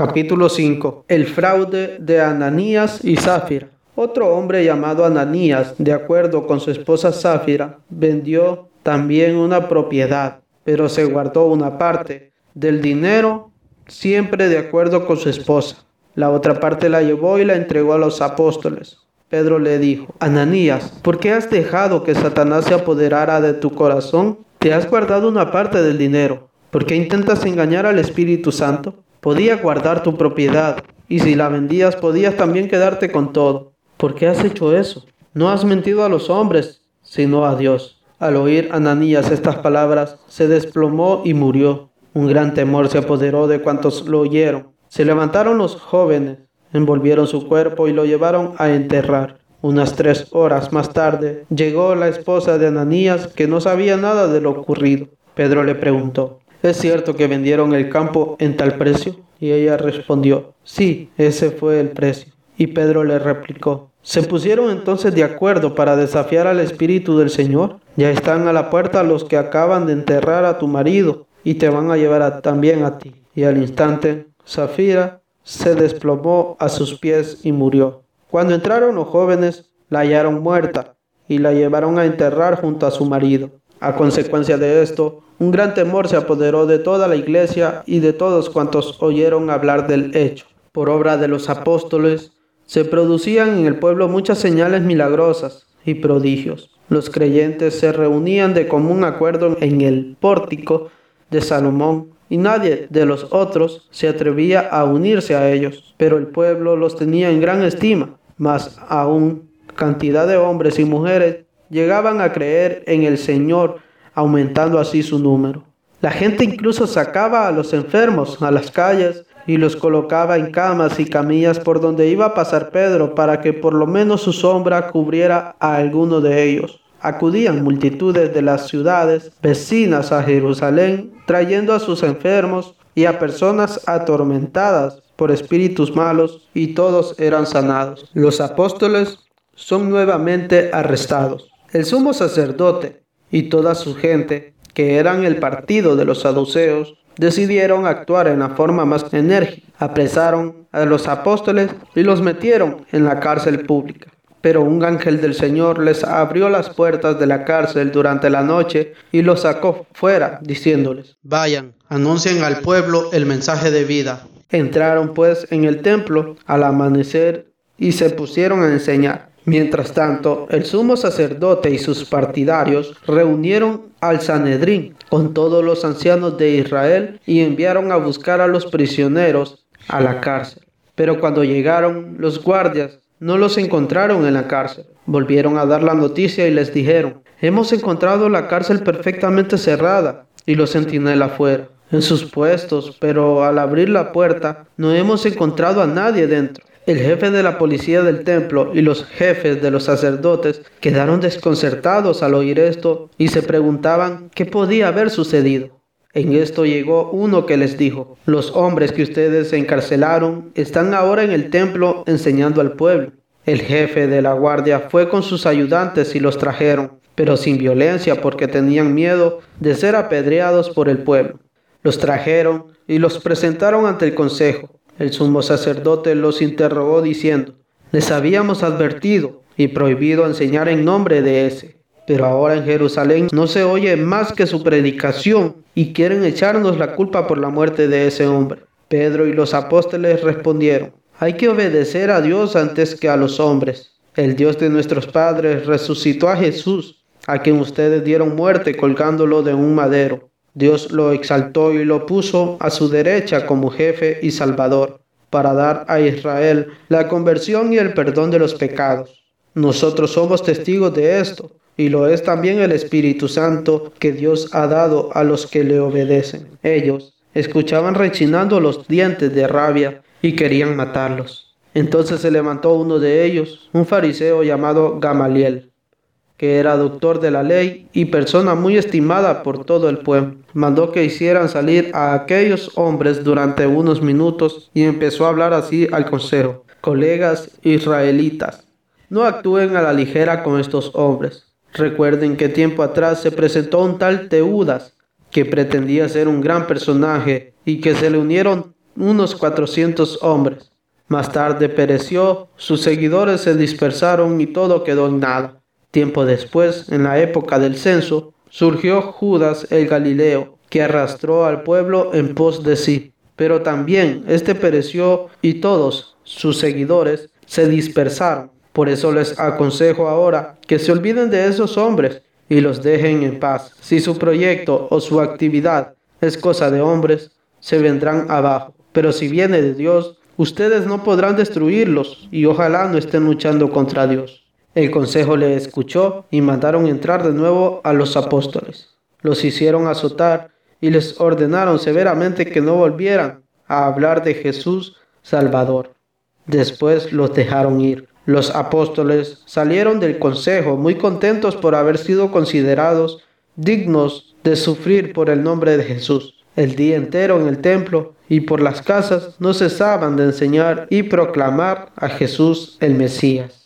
Capítulo 5. El fraude de Ananías y Zafira. Otro hombre llamado Ananías, de acuerdo con su esposa Zafira, vendió también una propiedad, pero se guardó una parte del dinero siempre de acuerdo con su esposa. La otra parte la llevó y la entregó a los apóstoles. Pedro le dijo, Ananías, ¿por qué has dejado que Satanás se apoderara de tu corazón? Te has guardado una parte del dinero. ¿Por qué intentas engañar al Espíritu Santo? Podía guardar tu propiedad, y si la vendías podías también quedarte con todo. ¿Por qué has hecho eso? No has mentido a los hombres, sino a Dios. Al oír Ananías estas palabras, se desplomó y murió. Un gran temor se apoderó de cuantos lo oyeron. Se levantaron los jóvenes, envolvieron su cuerpo y lo llevaron a enterrar. Unas tres horas más tarde llegó la esposa de Ananías que no sabía nada de lo ocurrido. Pedro le preguntó, ¿Es cierto que vendieron el campo en tal precio? Y ella respondió, sí, ese fue el precio. Y Pedro le replicó, ¿se pusieron entonces de acuerdo para desafiar al Espíritu del Señor? Ya están a la puerta los que acaban de enterrar a tu marido y te van a llevar también a ti. Y al instante, Zafira se desplomó a sus pies y murió. Cuando entraron los jóvenes, la hallaron muerta y la llevaron a enterrar junto a su marido. A consecuencia de esto, un gran temor se apoderó de toda la iglesia y de todos cuantos oyeron hablar del hecho. Por obra de los apóstoles, se producían en el pueblo muchas señales milagrosas y prodigios. Los creyentes se reunían de común acuerdo en el pórtico de Salomón y nadie de los otros se atrevía a unirse a ellos, pero el pueblo los tenía en gran estima, más aún cantidad de hombres y mujeres llegaban a creer en el Señor, aumentando así su número. La gente incluso sacaba a los enfermos a las calles y los colocaba en camas y camillas por donde iba a pasar Pedro para que por lo menos su sombra cubriera a alguno de ellos. Acudían multitudes de las ciudades vecinas a Jerusalén, trayendo a sus enfermos y a personas atormentadas por espíritus malos, y todos eran sanados. Los apóstoles son nuevamente arrestados. El sumo sacerdote y toda su gente, que eran el partido de los saduceos, decidieron actuar en la forma más enérgica. Apresaron a los apóstoles y los metieron en la cárcel pública. Pero un ángel del Señor les abrió las puertas de la cárcel durante la noche y los sacó fuera, diciéndoles, vayan, anuncien al pueblo el mensaje de vida. Entraron pues en el templo al amanecer y se pusieron a enseñar. Mientras tanto, el sumo sacerdote y sus partidarios reunieron al Sanedrín con todos los ancianos de Israel y enviaron a buscar a los prisioneros a la cárcel. Pero cuando llegaron, los guardias no los encontraron en la cárcel. Volvieron a dar la noticia y les dijeron, hemos encontrado la cárcel perfectamente cerrada y los centinelas afuera, en sus puestos, pero al abrir la puerta no hemos encontrado a nadie dentro. El jefe de la policía del templo y los jefes de los sacerdotes quedaron desconcertados al oír esto y se preguntaban qué podía haber sucedido. En esto llegó uno que les dijo, los hombres que ustedes encarcelaron están ahora en el templo enseñando al pueblo. El jefe de la guardia fue con sus ayudantes y los trajeron, pero sin violencia porque tenían miedo de ser apedreados por el pueblo. Los trajeron y los presentaron ante el consejo. El sumo sacerdote los interrogó diciendo, les habíamos advertido y prohibido enseñar en nombre de ese. Pero ahora en Jerusalén no se oye más que su predicación y quieren echarnos la culpa por la muerte de ese hombre. Pedro y los apóstoles respondieron, hay que obedecer a Dios antes que a los hombres. El Dios de nuestros padres resucitó a Jesús, a quien ustedes dieron muerte colgándolo de un madero. Dios lo exaltó y lo puso a su derecha como jefe y salvador, para dar a Israel la conversión y el perdón de los pecados. Nosotros somos testigos de esto, y lo es también el Espíritu Santo que Dios ha dado a los que le obedecen. Ellos escuchaban rechinando los dientes de rabia y querían matarlos. Entonces se levantó uno de ellos, un fariseo llamado Gamaliel que era doctor de la ley y persona muy estimada por todo el pueblo. Mandó que hicieran salir a aquellos hombres durante unos minutos y empezó a hablar así al consejo. Colegas israelitas, no actúen a la ligera con estos hombres. Recuerden que tiempo atrás se presentó un tal Teudas que pretendía ser un gran personaje y que se le unieron unos 400 hombres. Más tarde pereció, sus seguidores se dispersaron y todo quedó en nada. Tiempo después, en la época del censo, surgió Judas el Galileo, que arrastró al pueblo en pos de sí. Pero también éste pereció y todos sus seguidores se dispersaron. Por eso les aconsejo ahora que se olviden de esos hombres y los dejen en paz. Si su proyecto o su actividad es cosa de hombres, se vendrán abajo. Pero si viene de Dios, ustedes no podrán destruirlos y ojalá no estén luchando contra Dios. El consejo le escuchó y mandaron entrar de nuevo a los apóstoles. Los hicieron azotar y les ordenaron severamente que no volvieran a hablar de Jesús Salvador. Después los dejaron ir. Los apóstoles salieron del consejo muy contentos por haber sido considerados dignos de sufrir por el nombre de Jesús. El día entero en el templo y por las casas no cesaban de enseñar y proclamar a Jesús el Mesías.